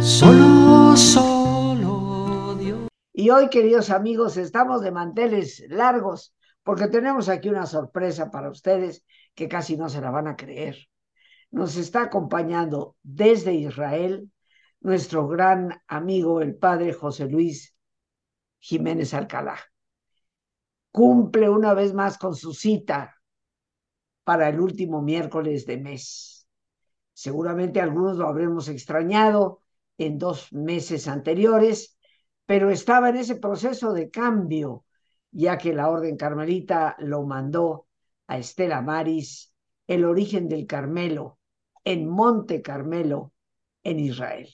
Solo, solo Dios. Y hoy, queridos amigos, estamos de manteles largos porque tenemos aquí una sorpresa para ustedes que casi no se la van a creer. Nos está acompañando desde Israel nuestro gran amigo, el padre José Luis Jiménez Alcalá. Cumple una vez más con su cita para el último miércoles de mes. Seguramente algunos lo habremos extrañado en dos meses anteriores, pero estaba en ese proceso de cambio, ya que la Orden Carmelita lo mandó a Estela Maris, el origen del Carmelo, en Monte Carmelo, en Israel.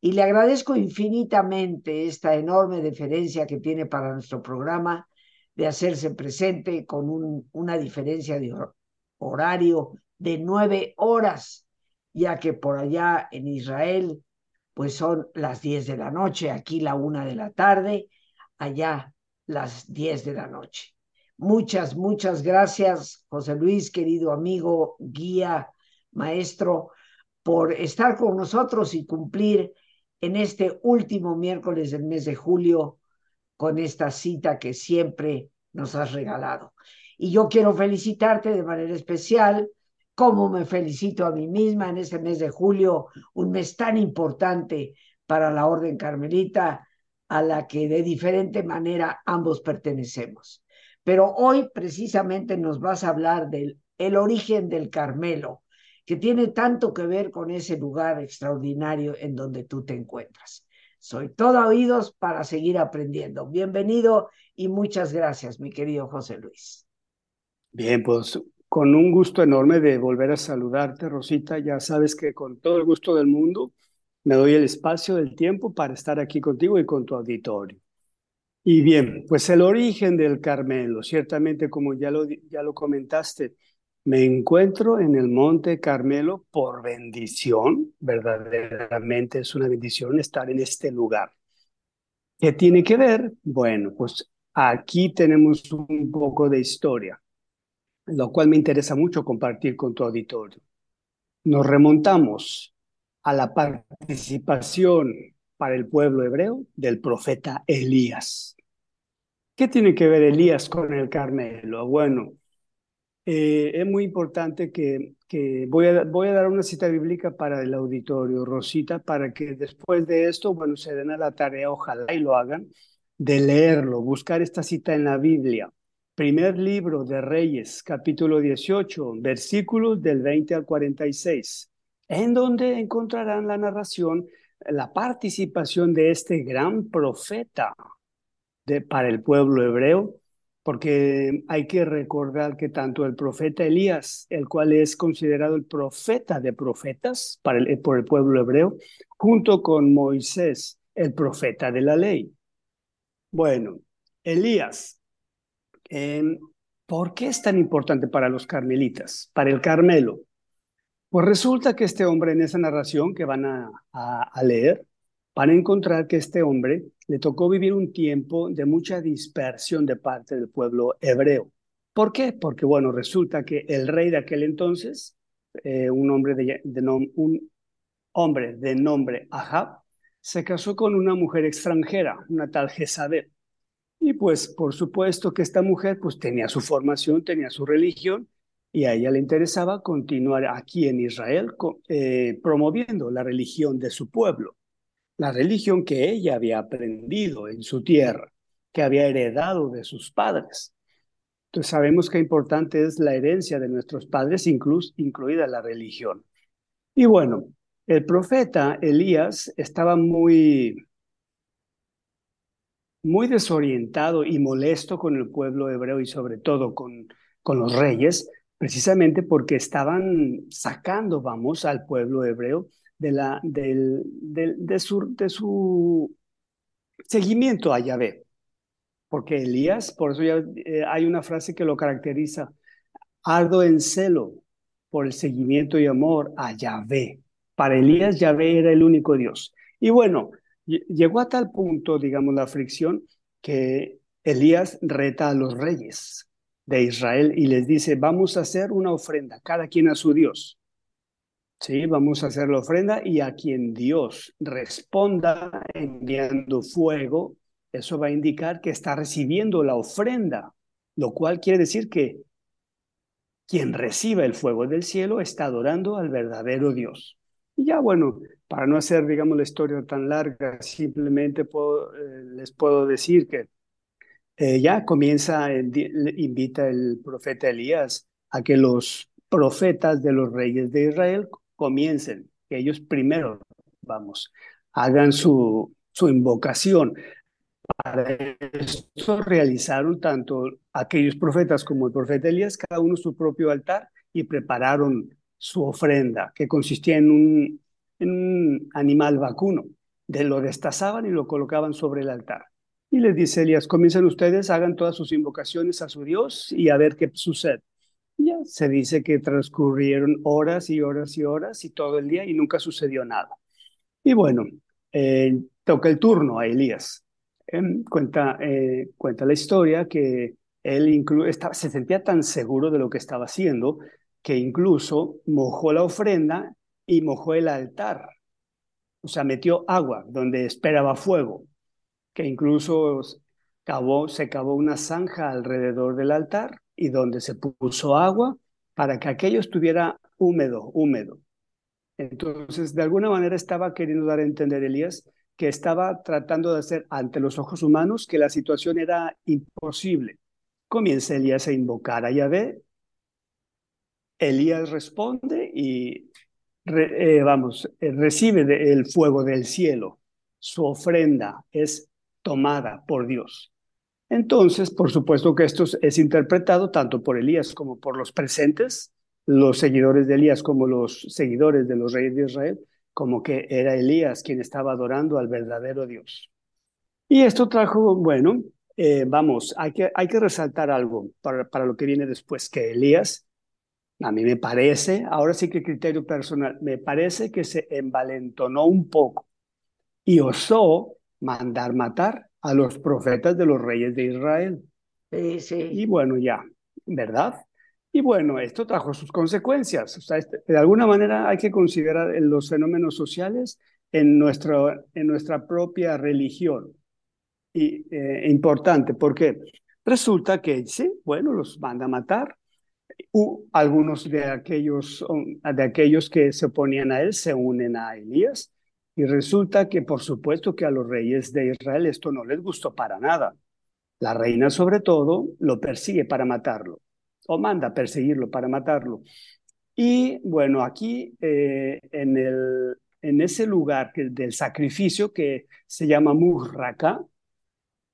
Y le agradezco infinitamente esta enorme deferencia que tiene para nuestro programa de hacerse presente con una diferencia de horario de nueve horas ya que por allá en Israel pues son las 10 de la noche, aquí la una de la tarde, allá las 10 de la noche. Muchas, muchas gracias, José Luis, querido amigo, guía, maestro, por estar con nosotros y cumplir en este último miércoles del mes de julio con esta cita que siempre nos has regalado. Y yo quiero felicitarte de manera especial cómo me felicito a mí misma en este mes de julio, un mes tan importante para la Orden Carmelita, a la que de diferente manera ambos pertenecemos. Pero hoy precisamente nos vas a hablar del el origen del Carmelo, que tiene tanto que ver con ese lugar extraordinario en donde tú te encuentras. Soy todo oídos para seguir aprendiendo. Bienvenido y muchas gracias, mi querido José Luis. Bien, pues con un gusto enorme de volver a saludarte, Rosita. Ya sabes que con todo el gusto del mundo me doy el espacio del tiempo para estar aquí contigo y con tu auditorio. Y bien, pues el origen del Carmelo, ciertamente como ya lo, ya lo comentaste, me encuentro en el Monte Carmelo por bendición, verdaderamente es una bendición estar en este lugar. ¿Qué tiene que ver? Bueno, pues aquí tenemos un poco de historia lo cual me interesa mucho compartir con tu auditorio. Nos remontamos a la participación para el pueblo hebreo del profeta Elías. ¿Qué tiene que ver Elías con el Carmelo? Bueno, eh, es muy importante que, que voy, a, voy a dar una cita bíblica para el auditorio, Rosita, para que después de esto, bueno, se den a la tarea, ojalá y lo hagan, de leerlo, buscar esta cita en la Biblia. Primer libro de Reyes, capítulo 18, versículos del 20 al 46, en donde encontrarán la narración, la participación de este gran profeta para el pueblo hebreo, porque hay que recordar que tanto el profeta Elías, el cual es considerado el profeta de profetas por el pueblo hebreo, junto con Moisés, el profeta de la ley. Bueno, Elías ¿Por qué es tan importante para los carmelitas, para el Carmelo? Pues resulta que este hombre en esa narración que van a, a, leer, van a encontrar que este hombre le tocó vivir un tiempo de mucha dispersión de parte del pueblo hebreo. ¿Por qué? Porque, bueno, resulta que el rey de aquel entonces, eh, un, hombre de, un hombre de nombre Ahab, se casó con una mujer extranjera, una tal Jezabel. Y pues por supuesto que esta mujer pues tenía su formación, tenía su religión y a ella le interesaba continuar aquí en Israel eh, promoviendo la religión de su pueblo, la religión que ella había aprendido en su tierra, que había heredado de sus padres. Entonces sabemos qué importante es la herencia de nuestros padres, incluso, incluida la religión. Y bueno, el profeta Elías estaba muy, muy desorientado y molesto con el pueblo hebreo y sobre todo con, con los reyes, precisamente porque estaban sacando, vamos, al pueblo hebreo de, la, del, de, su, de su seguimiento a Yahvé. Porque Elías, por eso ya eh, hay una frase que lo caracteriza, ardo en celo por el seguimiento y amor a Yahvé. Para Elías, Yahvé era el único Dios. Y bueno, llegó a tal punto, digamos, la fricción, que Elías reta a los reyes de Israel y les dice, vamos a hacer una ofrenda, cada quien a su Dios. Sí, vamos a hacer la ofrenda y a quien Dios responda enviando fuego, eso va a indicar que está recibiendo la ofrenda, lo cual quiere decir que quien reciba el fuego del cielo está adorando al verdadero Dios. Y ya bueno, para no hacer, digamos, la historia tan larga, simplemente eh, les puedo decir que eh, ya comienza, invita el profeta Elías a que los profetas de los reyes de Israel comiencen, que ellos primero, vamos, hagan su, su invocación. Para esto realizaron tanto aquellos profetas como el profeta Elías, cada uno su propio altar y prepararon su ofrenda, que consistía en un, en un animal vacuno. De lo destazaban y lo colocaban sobre el altar. Y les dice Elías, comiencen ustedes, hagan todas sus invocaciones a su Dios y a ver qué sucede. ya se dice que transcurrieron horas y horas y horas y todo el día y nunca sucedió nada. Y bueno, eh, toca el turno a Elías. Em, cuenta, eh, cuenta la historia que él estaba, se sentía tan seguro de lo que estaba haciendo que incluso mojó la ofrenda y mojó el altar. O sea, metió agua donde esperaba fuego, que incluso se cavó una zanja alrededor del altar y donde se puso agua para que aquello estuviera húmedo, húmedo. Entonces, de alguna manera estaba queriendo dar a entender Elías que estaba tratando de hacer ante los ojos humanos que la situación era imposible. Comienza Elías a invocar a Yahvé. Elías responde y, eh, vamos, eh, recibe el fuego del cielo. Su ofrenda es tomada por Dios. Entonces, por supuesto que esto es interpretado tanto por Elías como por los presentes, los seguidores de Elías como los seguidores de los reyes de Israel, como que era Elías quien estaba adorando al verdadero Dios. Y esto trajo, bueno, eh, vamos, hay que, hay que resaltar algo para, para lo que viene después, que Elías, a mí me parece, ahora sí que criterio personal, me parece que se envalentonó un poco y osó mandar matar a los profetas de los reyes de Israel. Sí, sí. Y bueno, ya, ¿verdad? Y bueno, esto trajo sus consecuencias. O sea, este, de alguna manera hay que considerar los fenómenos sociales en, nuestro, en nuestra propia religión. Y eh, importante, porque resulta que, sí, bueno, los manda a matar. U, algunos de aquellos, de aquellos que se oponían a él se unen a Elías. Y resulta que, por supuesto, que a los reyes de Israel esto no les gustó para nada. La reina, sobre todo, lo persigue para matarlo o manda perseguirlo para matarlo. Y bueno, aquí eh, en, el, en ese lugar del sacrificio que se llama Murraka,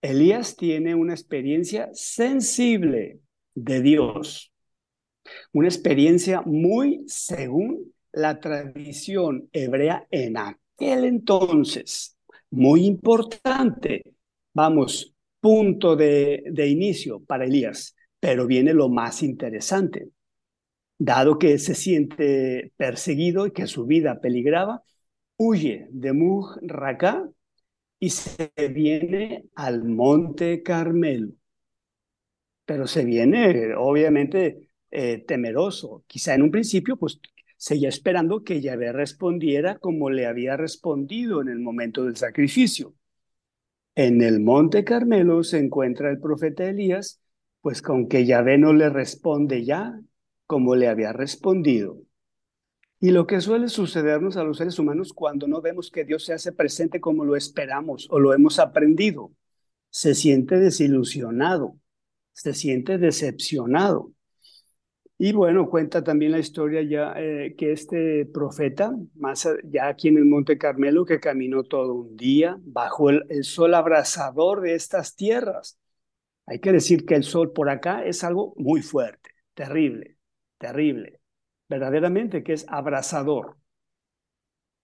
Elías tiene una experiencia sensible de Dios, una experiencia muy según la tradición hebrea en aquel entonces, muy importante. Vamos, punto de, de inicio para Elías. Pero viene lo más interesante. Dado que se siente perseguido y que su vida peligraba, huye de Muj y se viene al Monte Carmelo. Pero se viene, obviamente, eh, temeroso. Quizá en un principio, pues seguía esperando que Yahvé respondiera como le había respondido en el momento del sacrificio. En el monte Carmelo se encuentra el profeta Elías, pues con que Yahvé no le responde ya como le había respondido. Y lo que suele sucedernos a los seres humanos cuando no vemos que Dios se hace presente como lo esperamos o lo hemos aprendido, se siente desilusionado, se siente decepcionado. Y bueno, cuenta también la historia ya eh, que este profeta, más ya aquí en el Monte Carmelo, que caminó todo un día bajo el, el sol abrasador de estas tierras. Hay que decir que el sol por acá es algo muy fuerte, terrible, terrible, verdaderamente que es abrasador.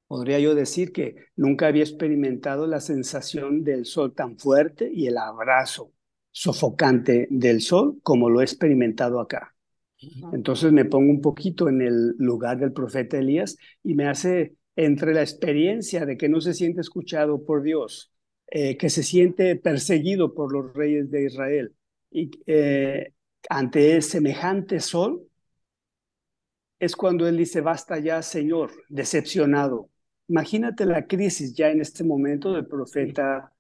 Podría yo decir que nunca había experimentado la sensación del sol tan fuerte y el abrazo sofocante del sol como lo he experimentado acá. Entonces me pongo un poquito en el lugar del profeta Elías y me hace entre la experiencia de que no se siente escuchado por Dios, eh, que se siente perseguido por los reyes de Israel y eh, ante semejante sol, es cuando él dice, basta ya, Señor, decepcionado. Imagínate la crisis ya en este momento del profeta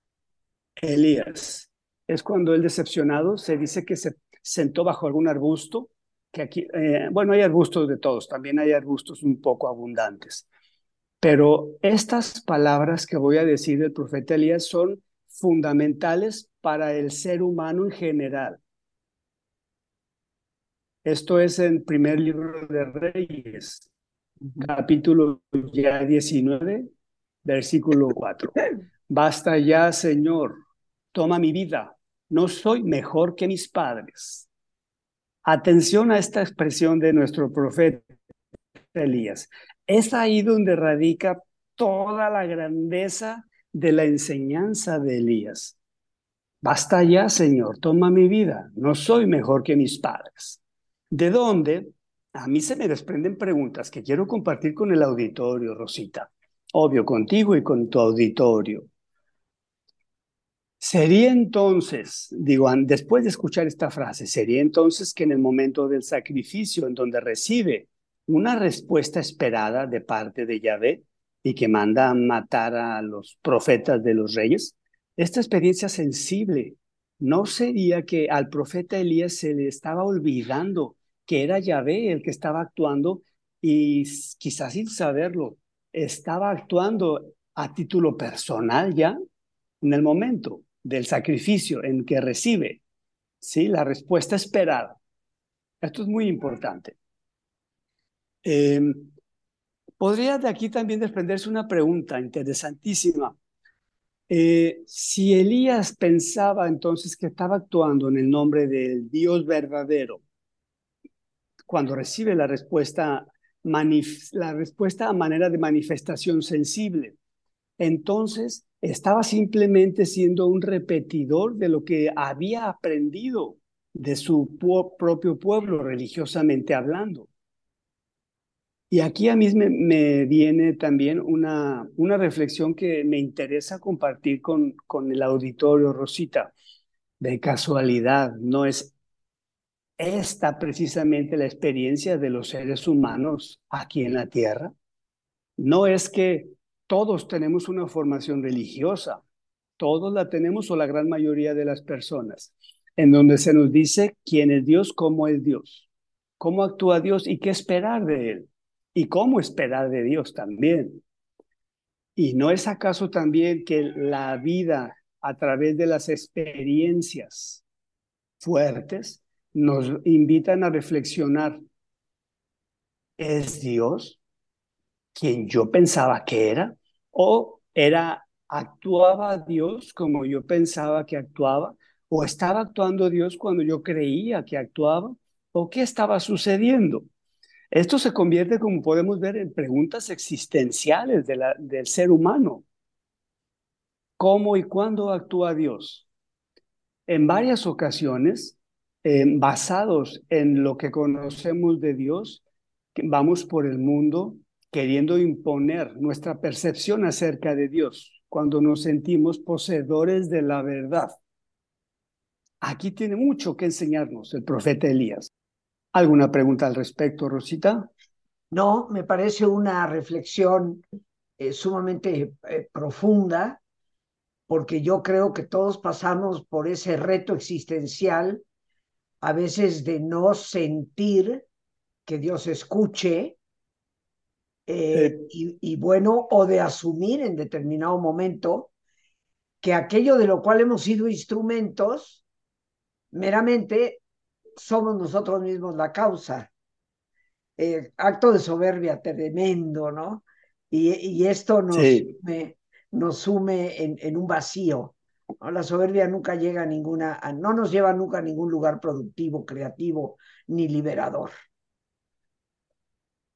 Elías. Es cuando él decepcionado se dice que se sentó bajo algún arbusto que aquí, eh, bueno, hay arbustos de todos, también hay arbustos un poco abundantes. Pero estas palabras que voy a decir del profeta Elías son fundamentales para el ser humano en general. Esto es en primer libro de Reyes, capítulo ya 19, versículo 4. Basta ya, Señor, toma mi vida, no soy mejor que mis padres. Atención a esta expresión de nuestro profeta Elías. Es ahí donde radica toda la grandeza de la enseñanza de Elías. Basta ya, Señor, toma mi vida. No soy mejor que mis padres. ¿De dónde? A mí se me desprenden preguntas que quiero compartir con el auditorio, Rosita. Obvio, contigo y con tu auditorio. Sería entonces, digo, después de escuchar esta frase, sería entonces que en el momento del sacrificio, en donde recibe una respuesta esperada de parte de Yahvé y que manda matar a los profetas de los reyes, esta experiencia sensible, ¿no sería que al profeta Elías se le estaba olvidando que era Yahvé el que estaba actuando y quizás sin saberlo, estaba actuando a título personal ya en el momento? Del sacrificio en que recibe ¿sí? la respuesta esperada. Esto es muy importante. Em, podría de aquí también desprenderse una pregunta interesantísima. Eh, si Elías pensaba entonces que estaba actuando en el nombre del Dios verdadero, cuando recibe la respuesta, la respuesta a manera de manifestación sensible, entonces estaba simplemente siendo un repetidor de lo que había aprendido de su propio pueblo religiosamente hablando. Y aquí a mí me, viene también una, una, reflexión que me interesa compartir con, con el auditorio, Rosita. De casualidad, no es esta precisamente la experiencia de los seres humanos aquí en la tierra. No es que todos tenemos una formación religiosa, todos la tenemos o la gran mayoría de las personas, en donde se nos dice quién es Dios, cómo es Dios, cómo actúa Dios y qué esperar de Él, y cómo esperar de Dios también. ¿Y no es acaso también que la vida a través de las experiencias fuertes nos invitan a reflexionar? ¿Es Dios quien yo pensaba que era? O era actuaba Dios como yo pensaba que actuaba, o estaba actuando Dios cuando yo creía que actuaba, o qué estaba sucediendo. Esto se convierte, como podemos ver, en preguntas existenciales del ser humano. ¿Cómo y cuándo actúa Dios? En varias ocasiones, basados en lo que conocemos de Dios, vamos por el mundo queriendo imponer nuestra percepción acerca de Dios cuando nos sentimos poseedores de la verdad. Aquí tiene mucho que enseñarnos el profeta Elías. ¿Alguna pregunta al respecto, Rosita? No, me parece una reflexión eh, sumamente eh, profunda porque yo creo que todos pasamos por ese reto existencial, a veces de no sentir que Dios escuche, eh, y, y, bueno, o de asumir en determinado momento que aquello de lo cual hemos sido instrumentos, meramente somos nosotros mismos la causa. Eh, acto de soberbia tremendo, ¿no? Y, y esto nos Sí. sume, nos sume en, en un vacío. ¿no? La soberbia nunca llega a ninguna, no nos lleva nunca a ningún lugar productivo, creativo, ni liberador.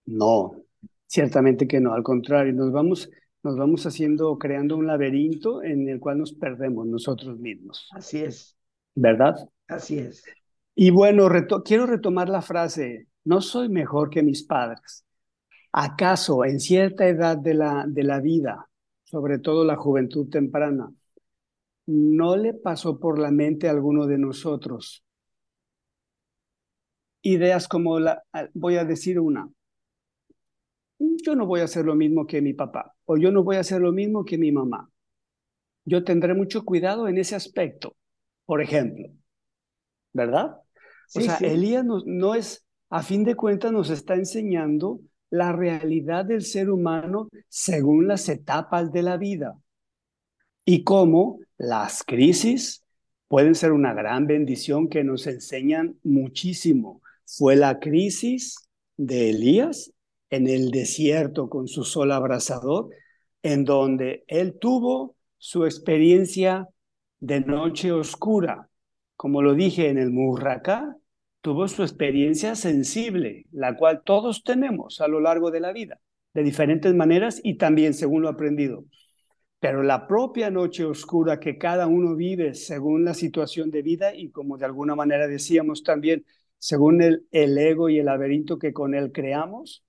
No, ciertamente que no, al contrario, nos vamos, nos vamos haciendo, creando un laberinto en el cual nos perdemos nosotros mismos, Así es, ¿verdad? así es. Y bueno, reto- quiero retomar la frase, no soy mejor que mis padres. ¿Acaso en cierta edad de la, de la vida, sobre todo la juventud temprana, no le pasó por la mente a alguno de nosotros ideas como la, ah, voy a decir una, yo no voy a hacer lo mismo que mi papá o yo no voy a hacer lo mismo que mi mamá. Yo tendré mucho cuidado en ese aspecto, por ejemplo, ¿verdad? O Sí, sea, sí. Elías no, no es, a fin de cuentas, nos está enseñando la realidad del ser humano según las etapas de la vida y cómo las crisis pueden ser una gran bendición que nos enseñan muchísimo. Fue la crisis de Elías en el desierto con su sol abrasador, en donde él tuvo su experiencia de noche oscura. Como lo dije en el Murracá, tuvo su experiencia sensible, la cual todos tenemos a lo largo de la vida, de diferentes maneras y también según lo aprendido. Pero la propia noche oscura que cada uno vive según la situación de vida y como de alguna manera decíamos también, según el ego y el laberinto que con él creamos,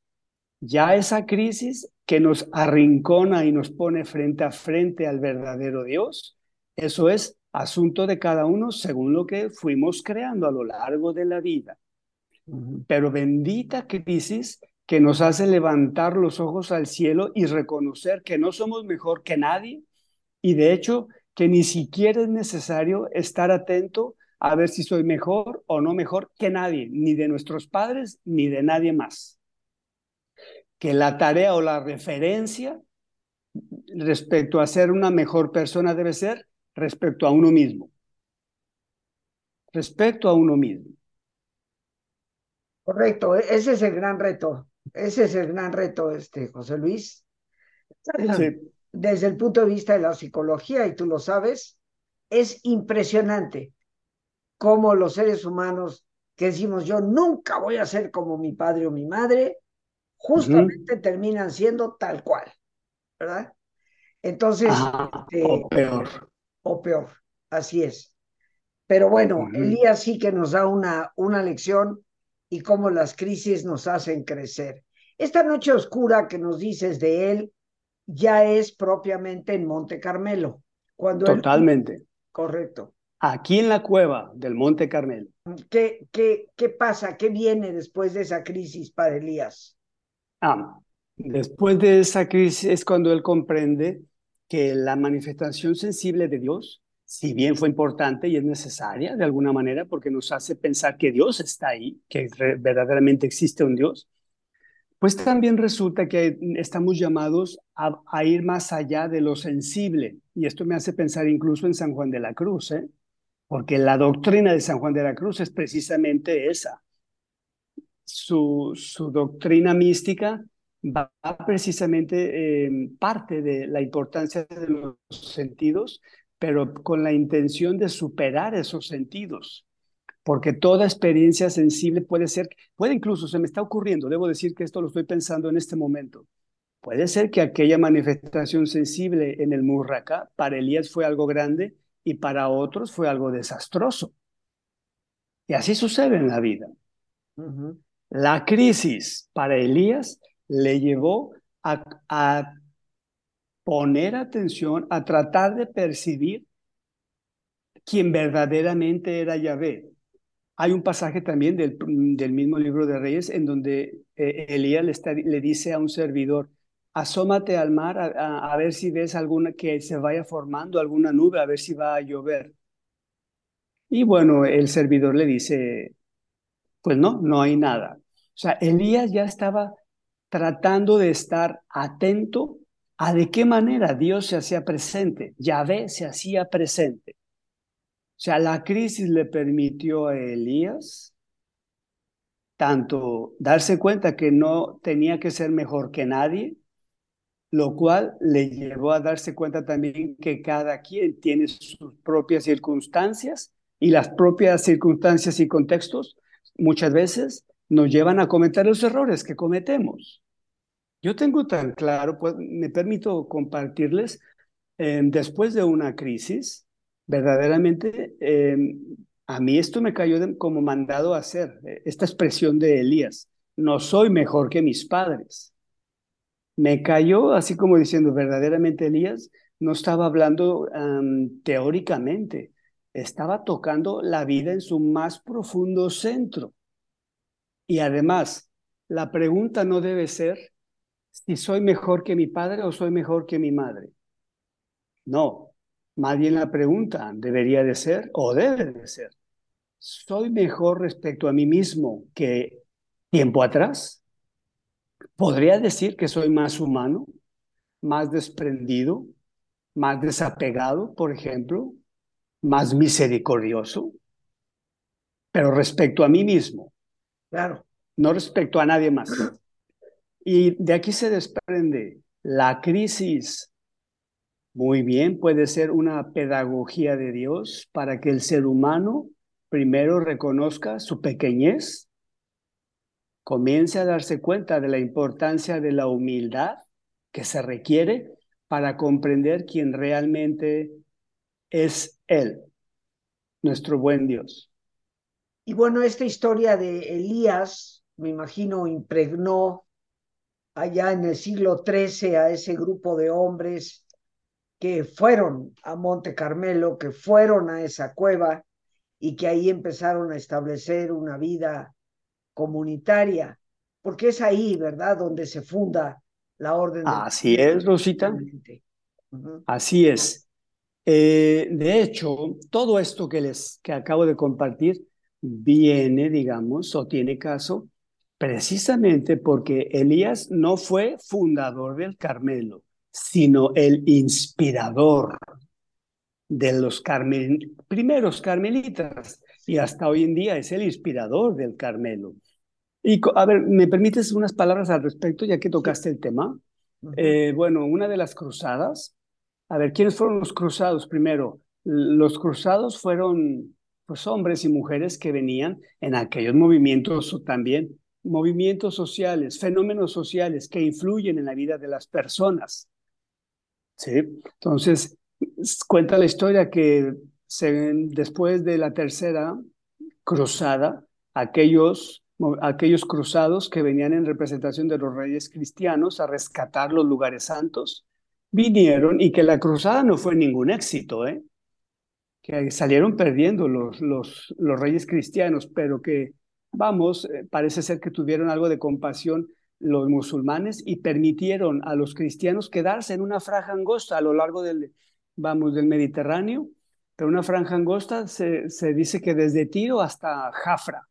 ya esa crisis que nos arrincona y nos pone frente a frente al verdadero Dios, eso es asunto de cada uno según lo que fuimos creando a lo largo de la vida. Pero bendita crisis que nos hace levantar los ojos al cielo y reconocer que no somos mejor que nadie y de hecho que ni siquiera es necesario estar atento a ver si soy mejor o no mejor que nadie, ni de nuestros padres ni de nadie más. Que la tarea o la referencia respecto a ser una mejor persona debe ser respecto a uno mismo. Respecto a uno mismo. Correcto, e- ese es el gran reto. Ese es el gran reto, este, José Luis. Sí, Desde el punto de vista de la psicología, y tú lo sabes, es impresionante cómo los seres humanos que decimos yo nunca voy a ser como mi padre o mi madre, justamente terminan siendo tal cual, ¿verdad? Entonces, Ajá, este, o peor. o peor, así es. Pero bueno, Ujú. Elías sí que nos da una, una lección y cómo las crisis nos hacen crecer. Esta noche oscura que nos dices de él ya es propiamente en Monte Carmelo, cuando él, Totalmente. correcto. Aquí en la cueva del Monte Carmelo. ¿Qué, qué, ¿Qué pasa? ¿Qué viene después de esa crisis para Elías? Ah, después de esa crisis es cuando él comprende que la manifestación sensible de Dios, si bien fue importante y es necesaria de alguna manera porque nos hace pensar que Dios está ahí, que verdaderamente existe un Dios, pues también resulta que estamos llamados a, a ir más allá de lo sensible. Y esto me hace pensar incluso en San Juan de la Cruz, ¿eh? porque la doctrina de San Juan de la Cruz es precisamente esa. Su, su doctrina mística va precisamente eh, parte de la importancia de los sentidos, pero con la intención de superar esos sentidos. Porque toda experiencia sensible puede ser, puede incluso, se me está ocurriendo, debo decir que esto lo estoy pensando en este momento. Puede ser que aquella manifestación sensible en el Murracá para Elías fue algo grande y para otros fue algo desastroso. Y así sucede en la vida. Ujú. La crisis para Elías le llevó a, poner atención, a tratar de percibir quién verdaderamente era Yahvé. Hay un pasaje también del, del mismo libro de Reyes en donde eh, Elías le, está- le dice a un servidor, asómate al mar a, a ver si ves alguna que se vaya formando alguna nube, a ver si va a llover. Y bueno, el servidor le dice, pues no, no hay nada. O sea, Elías ya estaba tratando de estar atento a de qué manera Dios se hacía presente, Yahvé se hacía presente. O sea, la crisis le permitió a Elías tanto darse cuenta que no tenía que ser mejor que nadie, lo cual le llevó a darse cuenta también que cada quien tiene sus propias circunstancias y las propias circunstancias y contextos muchas veces nos llevan a cometer los errores que cometemos. Yo tengo tan claro, pues me permito compartirles, eh, después de una crisis, verdaderamente, eh, a mí esto me cayó como mandado a hacer, eh, esta expresión de Elías, no soy mejor que mis padres. Me cayó así como diciendo, verdaderamente Elías no estaba hablando teóricamente, estaba tocando la vida en su más profundo centro. Y además, la pregunta no debe ser si soy mejor que mi padre o soy mejor que mi madre. No, más bien la pregunta debería de ser o debe de ser, ¿soy mejor respecto a mí mismo que tiempo atrás? ¿Podría decir que soy más humano, más desprendido, más desapegado, por ejemplo, más misericordioso? Pero respecto a mí mismo. Claro. No respecto a nadie más. Y de aquí se desprende la crisis. Muy bien, puede ser una pedagogía de Dios para que el ser humano primero reconozca su pequeñez, comience a darse cuenta de la importancia de la humildad que se requiere para comprender quién realmente es Él, nuestro buen Dios. Y bueno, esta historia de Elías, me imagino, impregnó allá en el siglo XIII a ese grupo de hombres que fueron a Monte Carmelo, que fueron a esa cueva y que ahí empezaron a establecer una vida comunitaria, porque es ahí, ¿verdad?, donde se funda la orden. Así es, Rosita. Así es. Eh, de hecho, todo esto que les que acabo de compartir viene, digamos, o tiene caso Precisamente porque Elías no fue fundador del Carmelo, sino el inspirador de los primeros carmelitas y hasta hoy en día es el inspirador del Carmelo. Y a ver, ¿me permites unas palabras al respecto ya que tocaste el tema? Eh, bueno, una de las cruzadas, a ver, ¿quiénes fueron los cruzados primero? Los cruzados fueron pues hombres y mujeres que venían en aquellos movimientos también movimientos sociales, fenómenos sociales que influyen en la vida de las personas. ¿Sí? Entonces, cuenta la historia que después de la tercera cruzada, aquellos, aquellos cruzados que venían en representación de los reyes cristianos a rescatar los lugares santos, vinieron y que la cruzada no fue ningún éxito, ¿eh? que salieron perdiendo los, los, los reyes cristianos, pero que vamos, eh, parece ser que tuvieron algo de compasión los musulmanes y permitieron a los cristianos quedarse en una franja angosta a lo largo del, vamos, del Mediterráneo, pero una franja angosta se, se dice que desde Tiro hasta Jafra.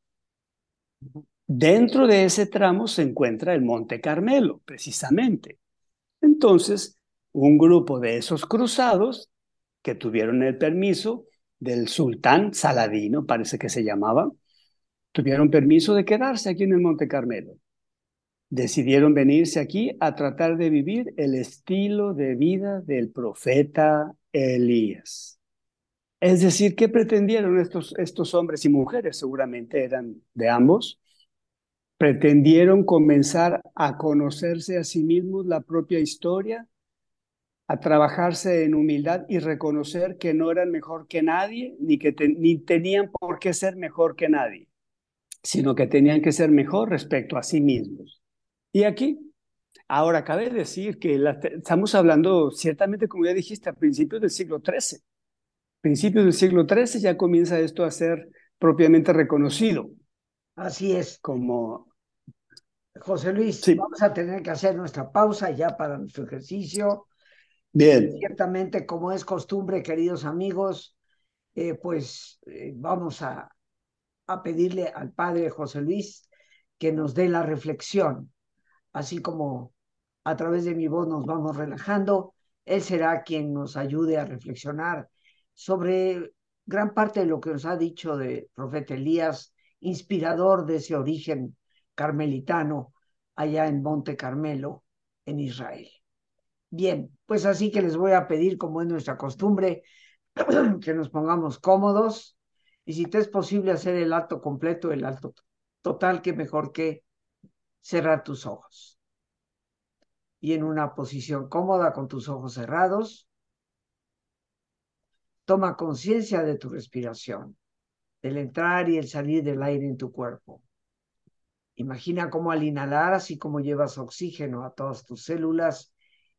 Dentro de ese tramo se encuentra el Monte Carmelo, precisamente. Entonces, un grupo de esos cruzados que tuvieron el permiso del sultán Saladino, parece que se llamaba, tuvieron permiso de quedarse aquí en el Monte Carmelo. Decidieron venirse aquí a tratar de vivir el estilo de vida del profeta Elías. Es decir, ¿qué pretendieron estos, estos hombres y mujeres? Seguramente eran de ambos. Pretendieron comenzar a conocerse a sí mismos la propia historia, a trabajarse en humildad y reconocer que no eran mejor que nadie, ni que ni tenían por qué ser mejor que nadie sino que tenían que ser mejor respecto a sí mismos. Y aquí, ahora cabe decir que estamos hablando, ciertamente, como ya dijiste, a principios del siglo XIII. Principios del siglo XIII ya comienza esto a ser propiamente reconocido. Así es. Como, José Luis, Sí. vamos a tener que hacer nuestra pausa ya para nuestro ejercicio. Bien, Ciertamente, como es costumbre, queridos amigos, eh, pues eh, vamos a, a pedirle al Padre José Luis que nos dé la reflexión, así como a través de mi voz nos vamos relajando, Él será quien nos ayude a reflexionar sobre gran parte de lo que nos ha dicho de profeta Elías, inspirador de ese origen carmelitano allá en Monte Carmelo, en Israel. Bien, pues así que les voy a pedir, como es nuestra costumbre, que nos pongamos cómodos y si te es posible hacer el alto completo, el alto total, que mejor que cerrar tus ojos. Y en una posición cómoda con tus ojos cerrados, toma conciencia de tu respiración, del entrar y el salir del aire en tu cuerpo. Imagina cómo al inhalar, así como llevas oxígeno a todas tus células,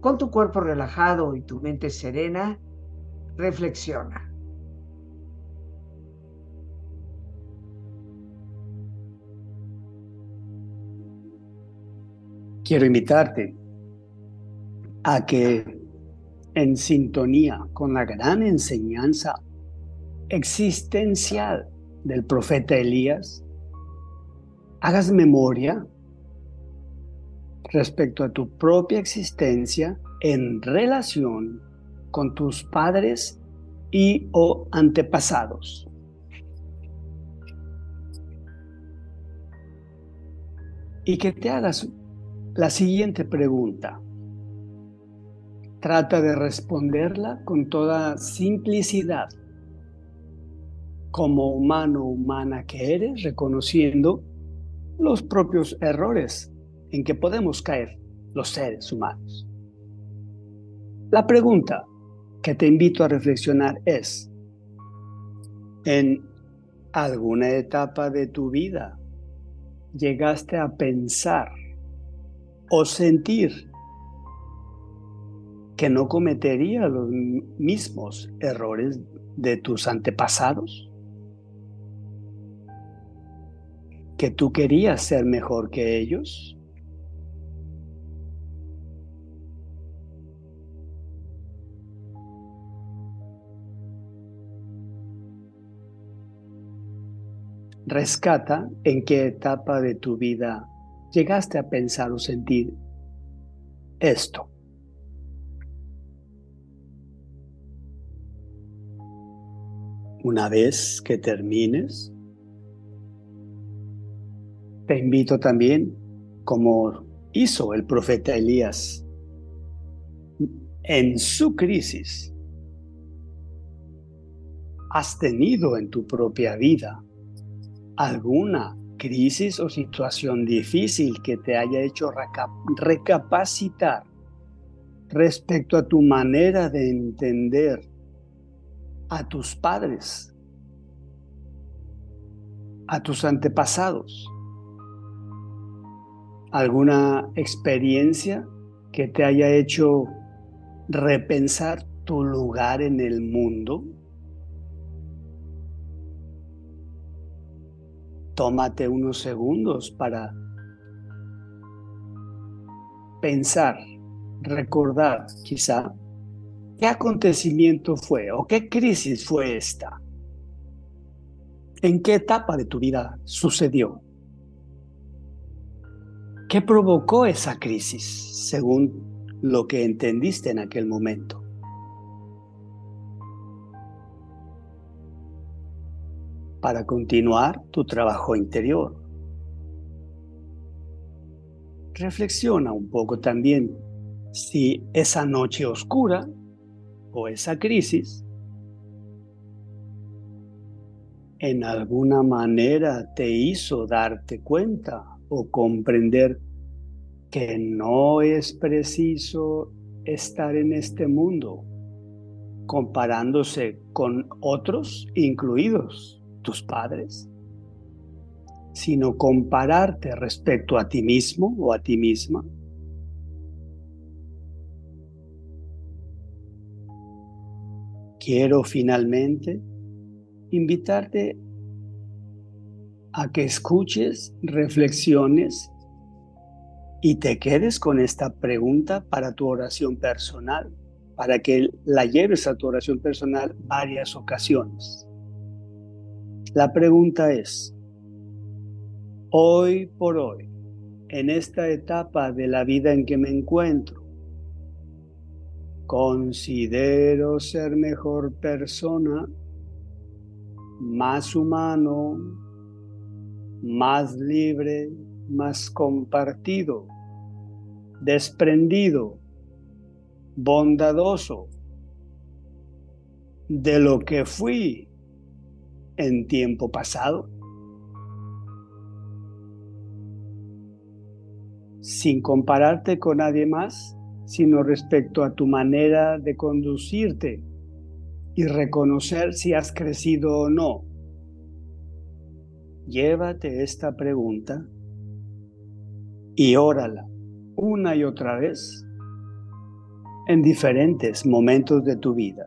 Con tu cuerpo relajado y tu mente serena, reflexiona. Quiero invitarte a que en sintonía con la gran enseñanza existencial del profeta Elías, hagas memoria respecto a tu propia existencia en relación con tus padres y o antepasados. Y que te hagas la siguiente pregunta. Trata de responderla con toda simplicidad, como humano humana que eres, reconociendo los propios errores en que podemos caer los seres humanos. La pregunta que te invito a reflexionar es, ¿en alguna etapa de tu vida llegaste a pensar o sentir que no cometería los mismos errores de tus antepasados? ¿Que tú querías ser mejor que ellos? Rescata en qué etapa de tu vida llegaste a pensar o sentir esto. Una vez que termines, te invito también, como hizo el profeta Elías en su crisis, has tenido en tu propia vida alguna crisis o situación difícil que te haya hecho recapacitar respecto a tu manera de entender a tus padres, a tus antepasados. ¿Alguna experiencia que te haya hecho repensar tu lugar en el mundo? Tómate unos segundos para pensar, recordar quizá qué acontecimiento fue o qué crisis fue esta. ¿En qué etapa de tu vida sucedió? ¿Qué provocó esa crisis según lo que entendiste en aquel momento? Para continuar tu trabajo interior. Reflexiona un poco también si esa noche oscura o esa crisis en alguna manera te hizo darte cuenta o comprender que no es preciso estar en este mundo comparándose con otros incluidos padres? sino compararte respecto a ti mismo o a ti misma. Quiero finalmente invitarte a que escuches, reflexiones y te quedes con esta pregunta para tu oración personal, para que la lleves a tu oración personal varias ocasiones. La pregunta es, hoy por hoy, en esta etapa de la vida en que me encuentro, considero ser mejor persona, más humano, más libre, más compartido, desprendido, bondadoso de lo que fui en tiempo pasado. Sin compararte con nadie más, sino respecto a tu manera de conducirte y reconocer si has crecido o no. Llévate esta pregunta y órala una y otra vez en diferentes momentos de tu vida.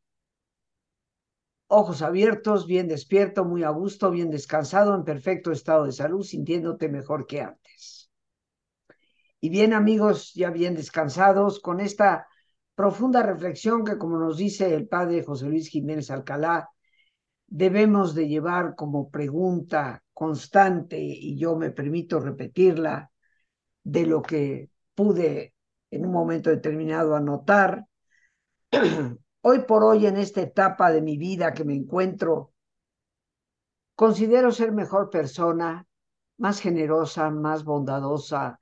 Ojos abiertos, bien despierto, muy a gusto, bien descansado, en perfecto estado de salud, sintiéndote mejor que antes. Y bien amigos, ya bien descansados, con esta profunda reflexión que como nos dice el padre José Luis Jiménez Alcalá, debemos de llevar como pregunta constante, y yo me permito repetirla, de lo que pude en un momento determinado anotar. Hoy por hoy, en esta etapa de mi vida que me encuentro, considero ser mejor persona, más generosa, más bondadosa,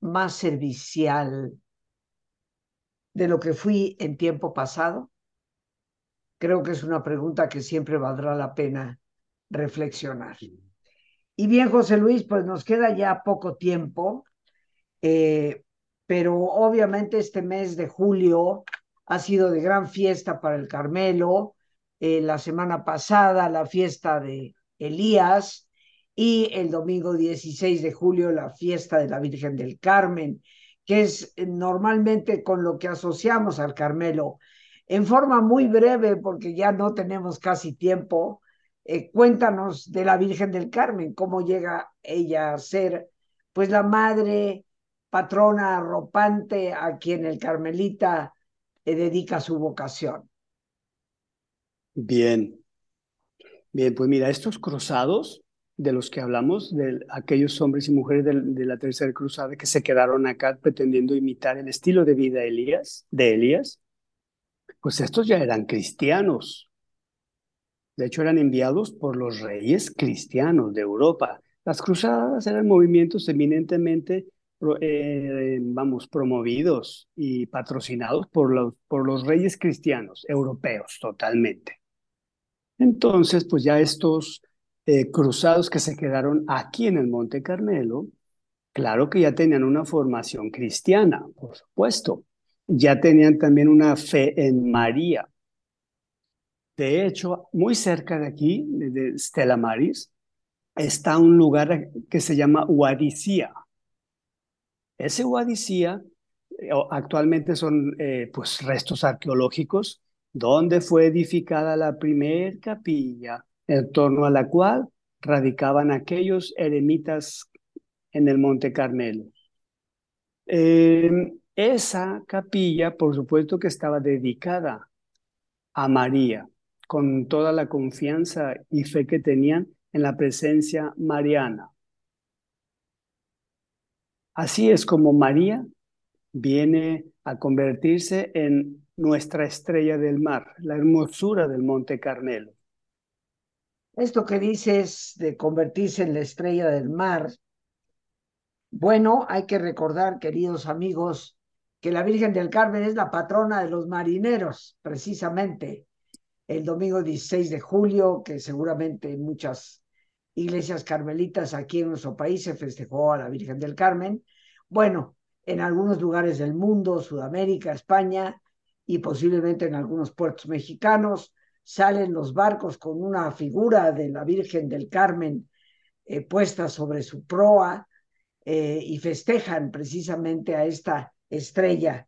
más servicial de lo que fui en tiempo pasado. Creo que es una pregunta que siempre valdrá la pena reflexionar. Y bien, José Luis, pues nos queda ya poco tiempo, eh, pero obviamente este mes de julio ha sido de gran fiesta para el Carmelo. Eh, la semana pasada la fiesta de Elías y el domingo 16 de julio la fiesta de la Virgen del Carmen, que es normalmente con lo que asociamos al Carmelo en forma muy breve, porque ya no tenemos casi tiempo, eh, cuéntanos de la Virgen del Carmen, cómo llega ella a ser pues la madre patrona arropante a quien el carmelita dedica su vocación. Bien, bien, pues mira, estos cruzados de los que hablamos, de aquellos hombres y mujeres de, de, la tercera cruzada que se quedaron acá pretendiendo imitar el estilo de vida de Elías, de Elías, pues estos ya eran cristianos. De hecho, eran enviados por los reyes cristianos de Europa. Las cruzadas eran movimientos eminentemente, eh, vamos, promovidos y patrocinados por los, por los reyes cristianos europeos totalmente. Entonces, pues ya estos eh, cruzados que se quedaron aquí en el Monte Carmelo, claro que ya tenían una formación cristiana, por supuesto ya tenían también una fe en María. De hecho, muy cerca de aquí, de Stella Maris, está un lugar que se llama Huadicía. Ese Huadicía eh, actualmente son eh, pues restos arqueológicos donde fue edificada la primer capilla en torno a la cual radicaban aquellos eremitas en el Monte Carmelo. Eh, esa capilla, por supuesto que estaba dedicada a María, con toda la confianza y fe que tenían en la presencia mariana. Así es como María viene a convertirse en nuestra estrella del mar, la hermosura del Monte Carmelo. Esto que dices de convertirse en la estrella del mar, bueno, hay que recordar, queridos amigos, que la Virgen del Carmen es la patrona de los marineros, precisamente. El domingo 16 de julio, que seguramente en muchas iglesias carmelitas aquí en nuestro país se festejó a la Virgen del Carmen. Bueno, en algunos lugares del mundo, Sudamérica, España y posiblemente en algunos puertos mexicanos, salen los barcos con una figura de la Virgen del Carmen eh, puesta sobre su proa eh, y festejan precisamente a esta estrella,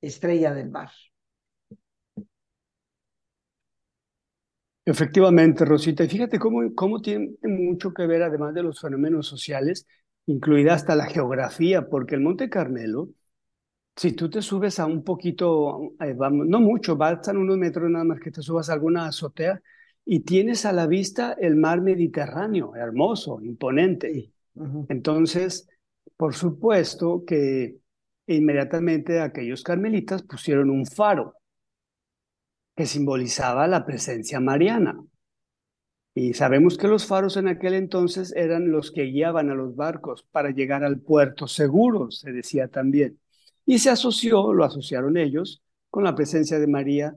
estrella del mar. Efectivamente, Rosita. Y fíjate cómo, cómo tiene mucho que ver, además de los fenómenos sociales, incluida hasta la geografía, porque el Monte Carmelo, si tú te subes a un poquito, eh, vamos, no mucho, bastan unos metros nada más que te subas a alguna azotea y tienes a la vista el mar Mediterráneo, hermoso, imponente. Entonces, por supuesto que inmediatamente aquellos carmelitas pusieron un faro que simbolizaba la presencia mariana. Y sabemos que los faros en aquel entonces eran los que guiaban a los barcos para llegar al puerto seguro, se decía también. Y se asoció, lo asociaron ellos, con la presencia de María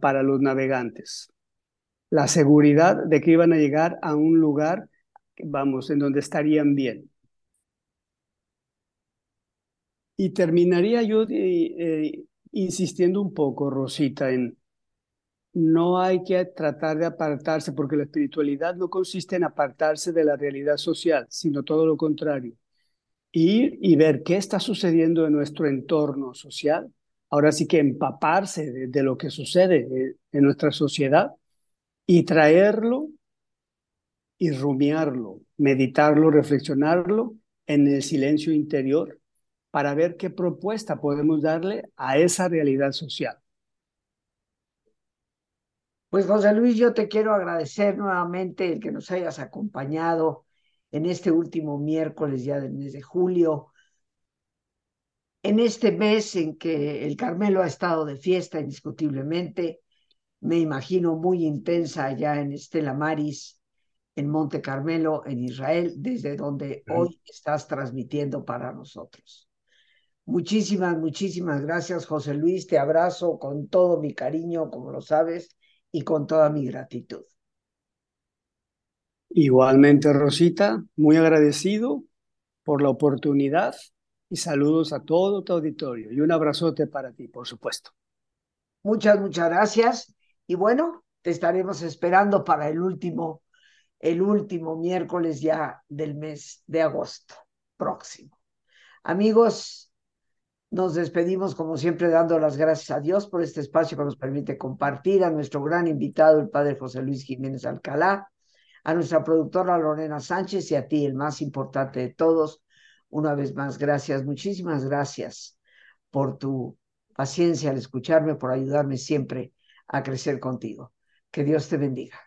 para los navegantes. La seguridad de que iban a llegar a un lugar, vamos, en donde estarían bien. Y terminaría yo eh, eh, insistiendo un poco, Rosita, en no hay que tratar de apartarse, porque la espiritualidad no consiste en apartarse de la realidad social, sino todo lo contrario. Ir y ver qué está sucediendo en nuestro entorno social. Ahora sí que empaparse de, de lo que sucede eh, en nuestra sociedad y traerlo y rumiarlo, meditarlo, reflexionarlo en el silencio interior para ver qué propuesta podemos darle a esa realidad social. Pues José Luis, yo te quiero agradecer nuevamente el que nos hayas acompañado en este último miércoles ya del mes de julio, en este mes en que el Carmelo ha estado de fiesta indiscutiblemente, me imagino muy intensa allá en Estela Maris, en Monte Carmelo, en Israel, desde donde hoy estás transmitiendo para nosotros. Muchísimas, muchísimas gracias, José Luis. Te abrazo con todo mi cariño, como lo sabes, y con toda mi gratitud. Igualmente, Rosita, muy agradecido por la oportunidad y saludos a todo tu auditorio y un abrazote para ti, por supuesto. Muchas, muchas gracias. Y bueno, te estaremos esperando para el último, el último miércoles ya del mes de agosto próximo. Amigos, nos despedimos, como siempre, dando las gracias a Dios por este espacio que nos permite compartir, a nuestro gran invitado, el padre José Luis Jiménez Alcalá, a nuestra productora Lorena Sánchez y a ti, el más importante de todos. Una vez más, gracias, muchísimas gracias por tu paciencia al escucharme, por ayudarme siempre a crecer contigo. Que Dios te bendiga.